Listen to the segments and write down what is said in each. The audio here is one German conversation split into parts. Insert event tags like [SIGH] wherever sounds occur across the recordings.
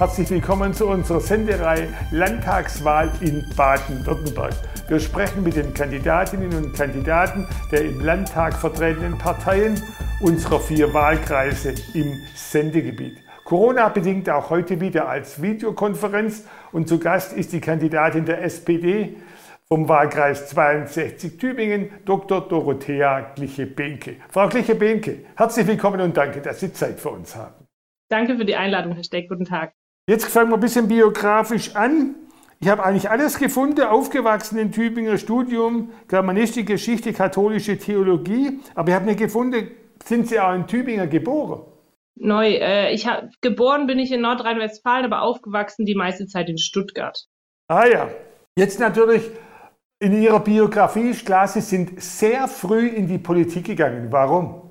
Herzlich willkommen zu unserer Sendereihe Landtagswahl in Baden-Württemberg. Wir sprechen mit den Kandidatinnen und Kandidaten der im Landtag vertretenen Parteien unserer vier Wahlkreise im Sendegebiet. Corona bedingt auch heute wieder als Videokonferenz und zu Gast ist die Kandidatin der SPD vom Wahlkreis 62 Tübingen, Dr. Dorothea Gliche-Behnke. Frau Gliche-Behnke, herzlich willkommen und danke, dass Sie Zeit für uns haben. Danke für die Einladung, Herr Steck. Guten Tag. Jetzt fangen wir ein bisschen biografisch an. Ich habe eigentlich alles gefunden, aufgewachsen in Tübinger Studium, Germanistik, Geschichte, katholische Theologie. Aber ich habe nicht gefunden, sind Sie auch in Tübinger geboren? Neu. Äh, ich hab, geboren bin ich in Nordrhein-Westfalen, aber aufgewachsen die meiste Zeit in Stuttgart. Ah ja. Jetzt natürlich in Ihrer Biografie klar, Sie sind sehr früh in die Politik gegangen. Warum?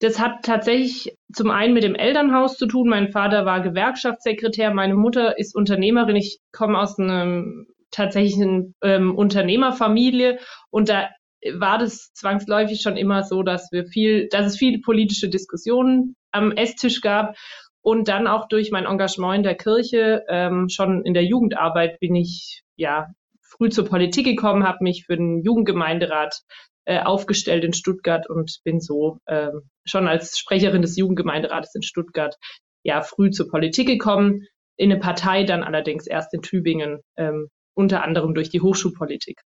Das hat tatsächlich zum einen mit dem Elternhaus zu tun. Mein Vater war Gewerkschaftssekretär, meine Mutter ist Unternehmerin. Ich komme aus einem tatsächlichen ähm, Unternehmerfamilie und da war das zwangsläufig schon immer so, dass wir viel, dass es viele politische Diskussionen am Esstisch gab und dann auch durch mein Engagement in der Kirche ähm, schon in der Jugendarbeit bin ich ja früh zur Politik gekommen, habe mich für den Jugendgemeinderat äh, aufgestellt in Stuttgart und bin so äh, schon als Sprecherin des Jugendgemeinderates in Stuttgart ja früh zur Politik gekommen, in eine Partei dann allerdings erst in Tübingen, ähm, unter anderem durch die Hochschulpolitik.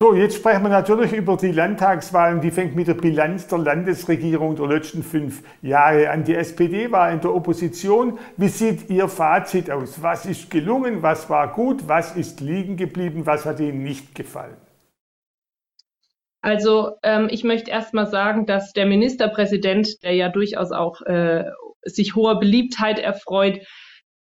So, jetzt sprechen wir natürlich über die Landtagswahlen. Die fängt mit der Bilanz der Landesregierung der letzten fünf Jahre an. Die SPD war in der Opposition. Wie sieht Ihr Fazit aus? Was ist gelungen? Was war gut? Was ist liegen geblieben? Was hat Ihnen nicht gefallen? Also ähm, ich möchte erst mal sagen, dass der Ministerpräsident, der ja durchaus auch äh, sich hoher Beliebtheit erfreut,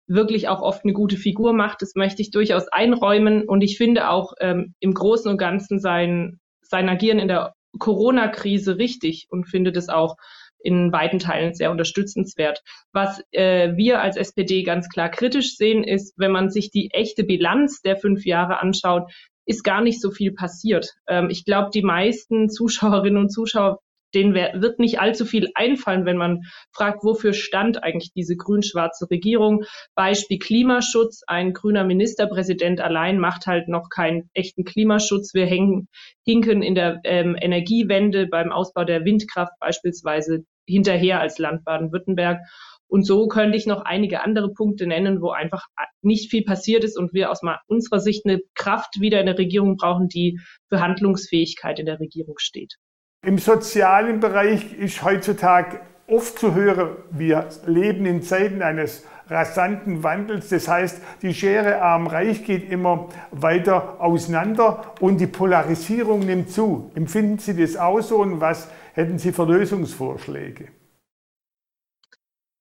wirklich auch oft eine gute Figur macht. Das möchte ich durchaus einräumen. Und ich finde auch ähm, im Großen und Ganzen sein, sein Agieren in der Corona-Krise richtig und finde das auch in weiten Teilen sehr unterstützenswert. Was äh, wir als SPD ganz klar kritisch sehen, ist, wenn man sich die echte Bilanz der fünf Jahre anschaut, ist gar nicht so viel passiert. Ähm, ich glaube, die meisten Zuschauerinnen und Zuschauer, denen wird nicht allzu viel einfallen, wenn man fragt, wofür stand eigentlich diese grün-schwarze Regierung. Beispiel Klimaschutz. Ein grüner Ministerpräsident allein macht halt noch keinen echten Klimaschutz. Wir hängen, hinken in der ähm, Energiewende beim Ausbau der Windkraft beispielsweise hinterher als Land Baden-Württemberg. Und so könnte ich noch einige andere Punkte nennen, wo einfach nicht viel passiert ist und wir aus unserer Sicht eine Kraft wieder in der Regierung brauchen, die für Handlungsfähigkeit in der Regierung steht. Im sozialen Bereich ist heutzutage oft zu hören, wir leben in Zeiten eines rasanten Wandels. Das heißt, die Schere arm-reich geht immer weiter auseinander und die Polarisierung nimmt zu. Empfinden Sie das auch so und was hätten Sie für Lösungsvorschläge?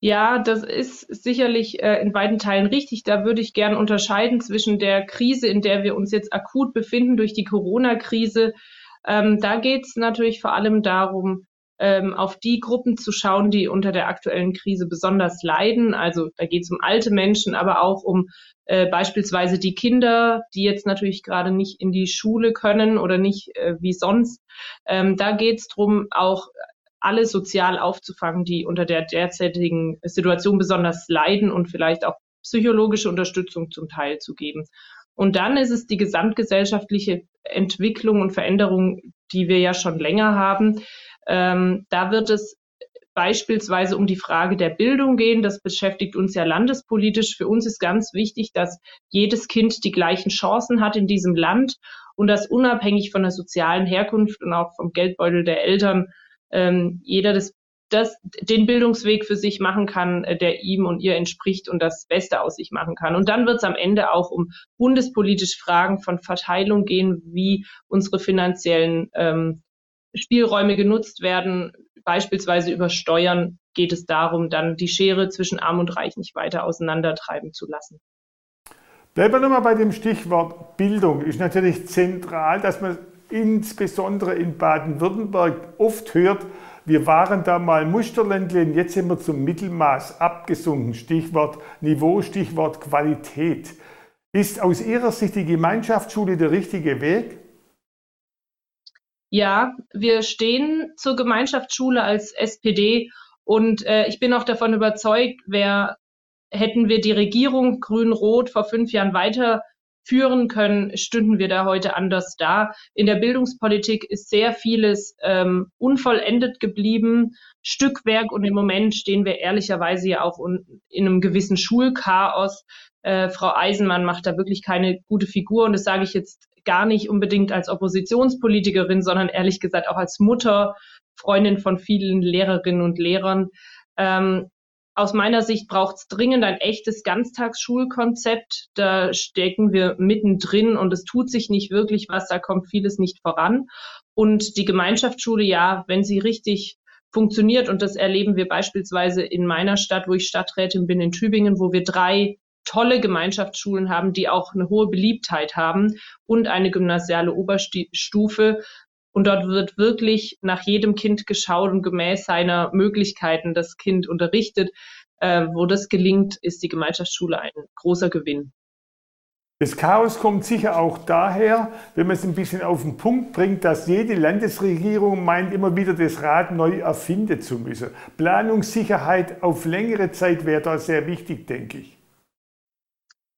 Ja, das ist sicherlich äh, in beiden Teilen richtig. Da würde ich gern unterscheiden zwischen der Krise, in der wir uns jetzt akut befinden durch die Corona-Krise. Ähm, da geht es natürlich vor allem darum, ähm, auf die Gruppen zu schauen, die unter der aktuellen Krise besonders leiden. Also da geht es um alte Menschen, aber auch um äh, beispielsweise die Kinder, die jetzt natürlich gerade nicht in die Schule können oder nicht äh, wie sonst. Ähm, da geht es darum, auch alle sozial aufzufangen, die unter der derzeitigen Situation besonders leiden und vielleicht auch psychologische Unterstützung zum Teil zu geben. Und dann ist es die gesamtgesellschaftliche Entwicklung und Veränderung, die wir ja schon länger haben. Ähm, da wird es beispielsweise um die Frage der Bildung gehen. Das beschäftigt uns ja landespolitisch. Für uns ist ganz wichtig, dass jedes Kind die gleichen Chancen hat in diesem Land und dass unabhängig von der sozialen Herkunft und auch vom Geldbeutel der Eltern ähm, jeder das, das, den Bildungsweg für sich machen kann, äh, der ihm und ihr entspricht und das Beste aus sich machen kann. Und dann wird es am Ende auch um bundespolitische Fragen von Verteilung gehen, wie unsere finanziellen ähm, Spielräume genutzt werden. Beispielsweise über Steuern geht es darum, dann die Schere zwischen Arm und Reich nicht weiter auseinandertreiben zu lassen. Bleiben wir nochmal bei dem Stichwort Bildung. Ist natürlich zentral, dass man insbesondere in Baden-Württemberg oft hört, wir waren da mal Musterländle und jetzt sind wir zum Mittelmaß abgesunken. Stichwort Niveau, Stichwort Qualität. Ist aus Ihrer Sicht die Gemeinschaftsschule der richtige Weg? Ja, wir stehen zur Gemeinschaftsschule als SPD und äh, ich bin auch davon überzeugt, wer hätten wir die Regierung grün-rot vor fünf Jahren weiter führen können, stünden wir da heute anders da. In der Bildungspolitik ist sehr vieles ähm, unvollendet geblieben, Stückwerk und im Moment stehen wir ehrlicherweise ja auch in einem gewissen Schulchaos. Äh, Frau Eisenmann macht da wirklich keine gute Figur und das sage ich jetzt gar nicht unbedingt als Oppositionspolitikerin, sondern ehrlich gesagt auch als Mutter, Freundin von vielen Lehrerinnen und Lehrern. Ähm, aus meiner Sicht braucht es dringend ein echtes Ganztagsschulkonzept. Da stecken wir mittendrin und es tut sich nicht wirklich was, da kommt vieles nicht voran. Und die Gemeinschaftsschule, ja, wenn sie richtig funktioniert, und das erleben wir beispielsweise in meiner Stadt, wo ich Stadträtin bin, in Tübingen, wo wir drei tolle Gemeinschaftsschulen haben, die auch eine hohe Beliebtheit haben und eine gymnasiale Oberstufe, und dort wird wirklich nach jedem Kind geschaut und gemäß seiner Möglichkeiten das Kind unterrichtet. Äh, wo das gelingt, ist die Gemeinschaftsschule ein großer Gewinn. Das Chaos kommt sicher auch daher, wenn man es ein bisschen auf den Punkt bringt, dass jede Landesregierung meint, immer wieder das Rad neu erfinden zu müssen. Planungssicherheit auf längere Zeit wäre da sehr wichtig, denke ich.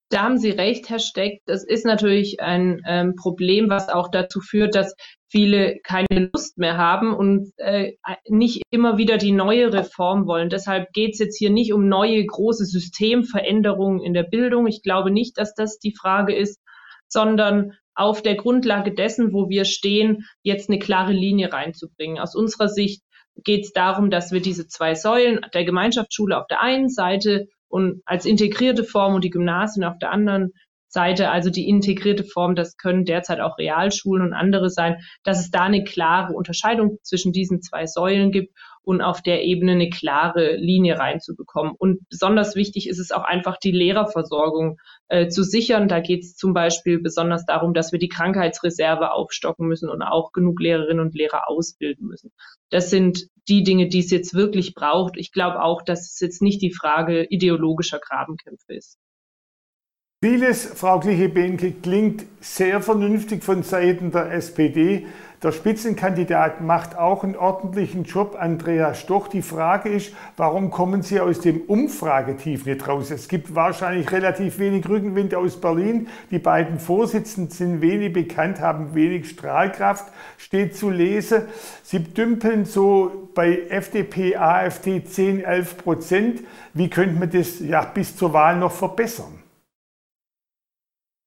Da haben Sie recht, Herr Steck. Das ist natürlich ein ähm, Problem, was auch dazu führt, dass viele keine Lust mehr haben und äh, nicht immer wieder die neue Reform wollen. Deshalb geht es jetzt hier nicht um neue große Systemveränderungen in der Bildung. Ich glaube nicht, dass das die Frage ist, sondern auf der Grundlage dessen, wo wir stehen, jetzt eine klare Linie reinzubringen. Aus unserer Sicht geht es darum, dass wir diese zwei Säulen der Gemeinschaftsschule auf der einen Seite und als integrierte Form und die Gymnasien auf der anderen Seite, also die integrierte Form, das können derzeit auch Realschulen und andere sein, dass es da eine klare Unterscheidung zwischen diesen zwei Säulen gibt und auf der Ebene eine klare Linie reinzubekommen. Und besonders wichtig ist es auch einfach, die Lehrerversorgung äh, zu sichern. Da geht es zum Beispiel besonders darum, dass wir die Krankheitsreserve aufstocken müssen und auch genug Lehrerinnen und Lehrer ausbilden müssen. Das sind die Dinge, die es jetzt wirklich braucht. Ich glaube auch, dass es jetzt nicht die Frage ideologischer Grabenkämpfe ist. Vieles, Frau Kliche-Behnke, klingt sehr vernünftig von Seiten der SPD. Der Spitzenkandidat macht auch einen ordentlichen Job, Andreas Stoch. Die Frage ist, warum kommen Sie aus dem Umfragetief nicht raus? Es gibt wahrscheinlich relativ wenig Rückenwind aus Berlin. Die beiden Vorsitzenden sind wenig bekannt, haben wenig Strahlkraft, steht zu lesen. Sie dümpeln so bei FDP, AfD 10, 11 Prozent. Wie könnte man das ja bis zur Wahl noch verbessern?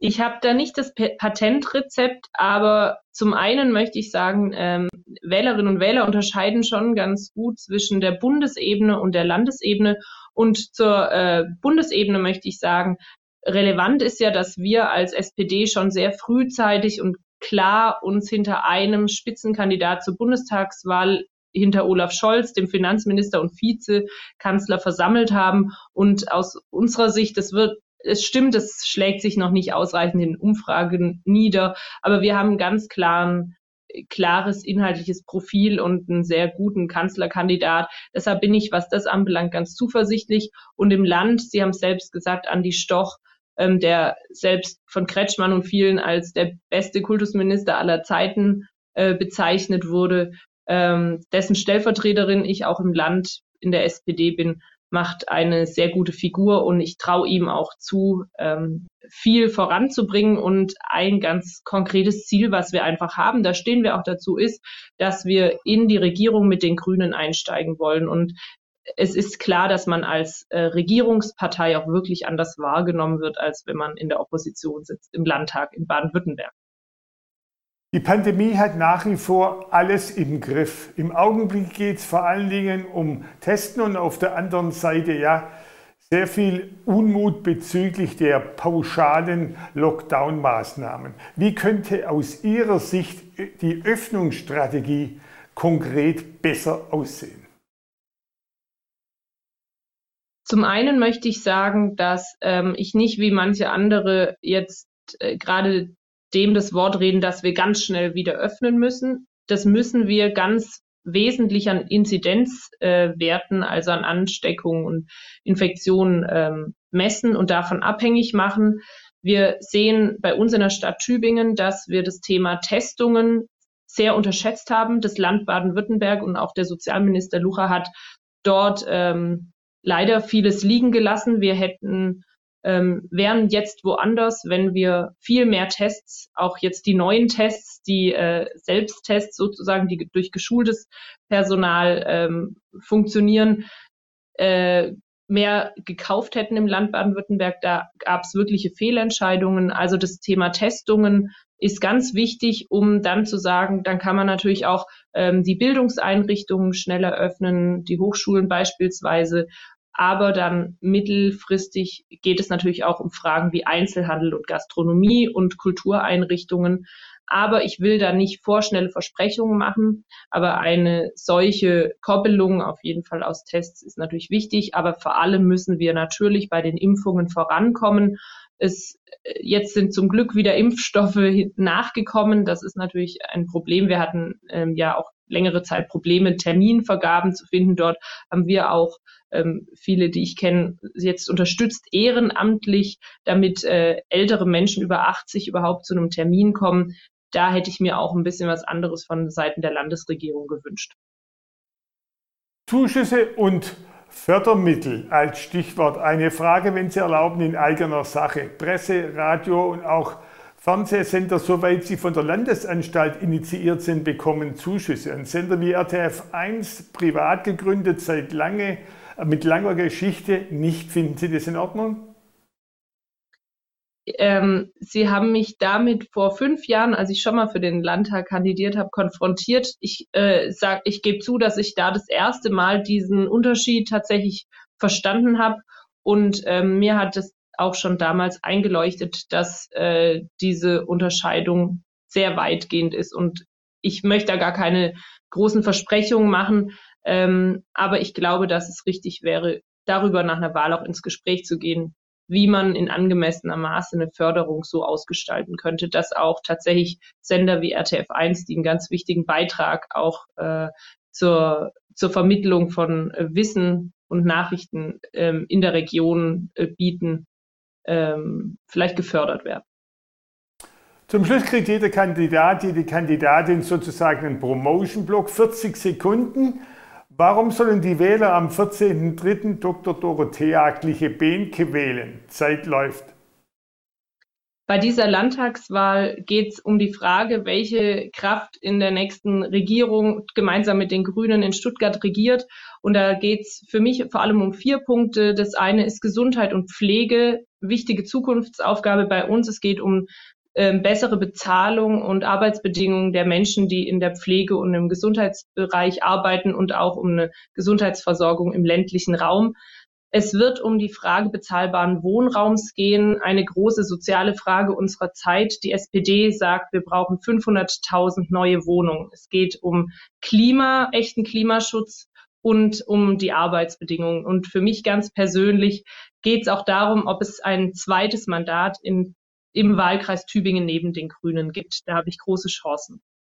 Ich habe da nicht das Patentrezept, aber zum einen möchte ich sagen, ähm, Wählerinnen und Wähler unterscheiden schon ganz gut zwischen der Bundesebene und der Landesebene. Und zur äh, Bundesebene möchte ich sagen, relevant ist ja, dass wir als SPD schon sehr frühzeitig und klar uns hinter einem Spitzenkandidat zur Bundestagswahl hinter Olaf Scholz, dem Finanzminister und Vizekanzler, versammelt haben. Und aus unserer Sicht, das wird es stimmt, es schlägt sich noch nicht ausreichend in Umfragen nieder, aber wir haben ganz klaren klares inhaltliches Profil und einen sehr guten Kanzlerkandidat. Deshalb bin ich, was das anbelangt, ganz zuversichtlich. Und im Land, Sie haben es selbst gesagt, Andi Stoch, ähm, der selbst von Kretschmann und vielen als der beste Kultusminister aller Zeiten äh, bezeichnet wurde, ähm, dessen Stellvertreterin ich auch im Land in der SPD bin, macht eine sehr gute Figur und ich traue ihm auch zu, ähm, viel voranzubringen und ein ganz konkretes Ziel, was wir einfach haben, da stehen wir auch dazu, ist, dass wir in die Regierung mit den Grünen einsteigen wollen und es ist klar, dass man als äh, Regierungspartei auch wirklich anders wahrgenommen wird, als wenn man in der Opposition sitzt im Landtag in Baden-Württemberg. Die Pandemie hat nach wie vor alles im Griff. Im Augenblick geht es vor allen Dingen um Testen und auf der anderen Seite ja sehr viel Unmut bezüglich der pauschalen Lockdown-Maßnahmen. Wie könnte aus Ihrer Sicht die Öffnungsstrategie konkret besser aussehen? Zum einen möchte ich sagen, dass ähm, ich nicht wie manche andere jetzt äh, gerade dem das Wort reden, dass wir ganz schnell wieder öffnen müssen. Das müssen wir ganz wesentlich an Inzidenzwerten, äh, also an Ansteckungen und Infektionen ähm, messen und davon abhängig machen. Wir sehen bei uns in der Stadt Tübingen, dass wir das Thema Testungen sehr unterschätzt haben. Das Land Baden-Württemberg und auch der Sozialminister Lucha hat dort ähm, leider vieles liegen gelassen. Wir hätten ähm, wären jetzt woanders, wenn wir viel mehr Tests, auch jetzt die neuen Tests, die äh, Selbsttests sozusagen, die durch geschultes Personal ähm, funktionieren, äh, mehr gekauft hätten im Land Baden-Württemberg. Da gab es wirkliche Fehlentscheidungen. Also das Thema Testungen ist ganz wichtig, um dann zu sagen, dann kann man natürlich auch ähm, die Bildungseinrichtungen schneller öffnen, die Hochschulen beispielsweise. Aber dann mittelfristig geht es natürlich auch um Fragen wie Einzelhandel und Gastronomie und Kultureinrichtungen. Aber ich will da nicht vorschnelle Versprechungen machen. Aber eine solche Koppelung auf jeden Fall aus Tests ist natürlich wichtig. Aber vor allem müssen wir natürlich bei den Impfungen vorankommen. Es, jetzt sind zum Glück wieder Impfstoffe [LAUGHS] nachgekommen. Das ist natürlich ein Problem. Wir hatten ähm, ja auch längere Zeit Probleme, Terminvergaben zu finden. Dort haben wir auch ähm, viele, die ich kenne, jetzt unterstützt ehrenamtlich, damit äh, ältere Menschen über 80 überhaupt zu einem Termin kommen da hätte ich mir auch ein bisschen was anderes von Seiten der Landesregierung gewünscht. Zuschüsse und Fördermittel als Stichwort. Eine Frage, wenn Sie erlauben, in eigener Sache. Presse, Radio und auch Fernsehsender, soweit sie von der Landesanstalt initiiert sind, bekommen Zuschüsse. Ein Sender wie RTF 1, privat gegründet, seit lange, mit langer Geschichte, nicht. Finden Sie das in Ordnung? ähm, sie haben mich damit vor fünf Jahren, als ich schon mal für den Landtag kandidiert habe, konfrontiert. Ich äh, ich gebe zu, dass ich da das erste Mal diesen Unterschied tatsächlich verstanden habe und ähm, mir hat es auch schon damals eingeleuchtet, dass äh, diese Unterscheidung sehr weitgehend ist. Und ich möchte da gar keine großen Versprechungen machen, ähm, aber ich glaube, dass es richtig wäre, darüber nach einer Wahl auch ins Gespräch zu gehen, wie man in angemessener Maße eine Förderung so ausgestalten könnte, dass auch tatsächlich Sender wie RTF1, die einen ganz wichtigen Beitrag auch äh, zur, zur Vermittlung von äh, Wissen und Nachrichten ähm, in der Region äh, bieten, ähm, vielleicht gefördert werden. Zum Schluss kriegt jeder Kandidat, jede Kandidatin sozusagen einen Promotion-Block, 40 Sekunden. Warum sollen die Wähler am 14.03. Dr. Dorothea Gliche-Behnke wählen? Zeit läuft. Bei dieser Landtagswahl geht es um die Frage, welche Kraft in der nächsten Regierung gemeinsam mit den Grünen in Stuttgart regiert. Und da geht es für mich vor allem um vier Punkte. Das eine ist Gesundheit und Pflege, wichtige Zukunftsaufgabe bei uns. Es geht um ähm, bessere Bezahlung und Arbeitsbedingungen der Menschen, die in der Pflege und im Gesundheitsbereich arbeiten und auch um eine Gesundheitsversorgung im ländlichen Raum. Es wird um die Frage bezahlbaren Wohnraums gehen, eine große soziale Frage unserer Zeit. Die SPD sagt, wir brauchen 500.000 neue Wohnungen. Es geht um Klima, echten Klimaschutz und um die Arbeitsbedingungen. Und für mich ganz persönlich geht es auch darum, ob es ein zweites Mandat in im Wahlkreis Tübingen neben den Grünen gibt. Da habe ich große Chancen.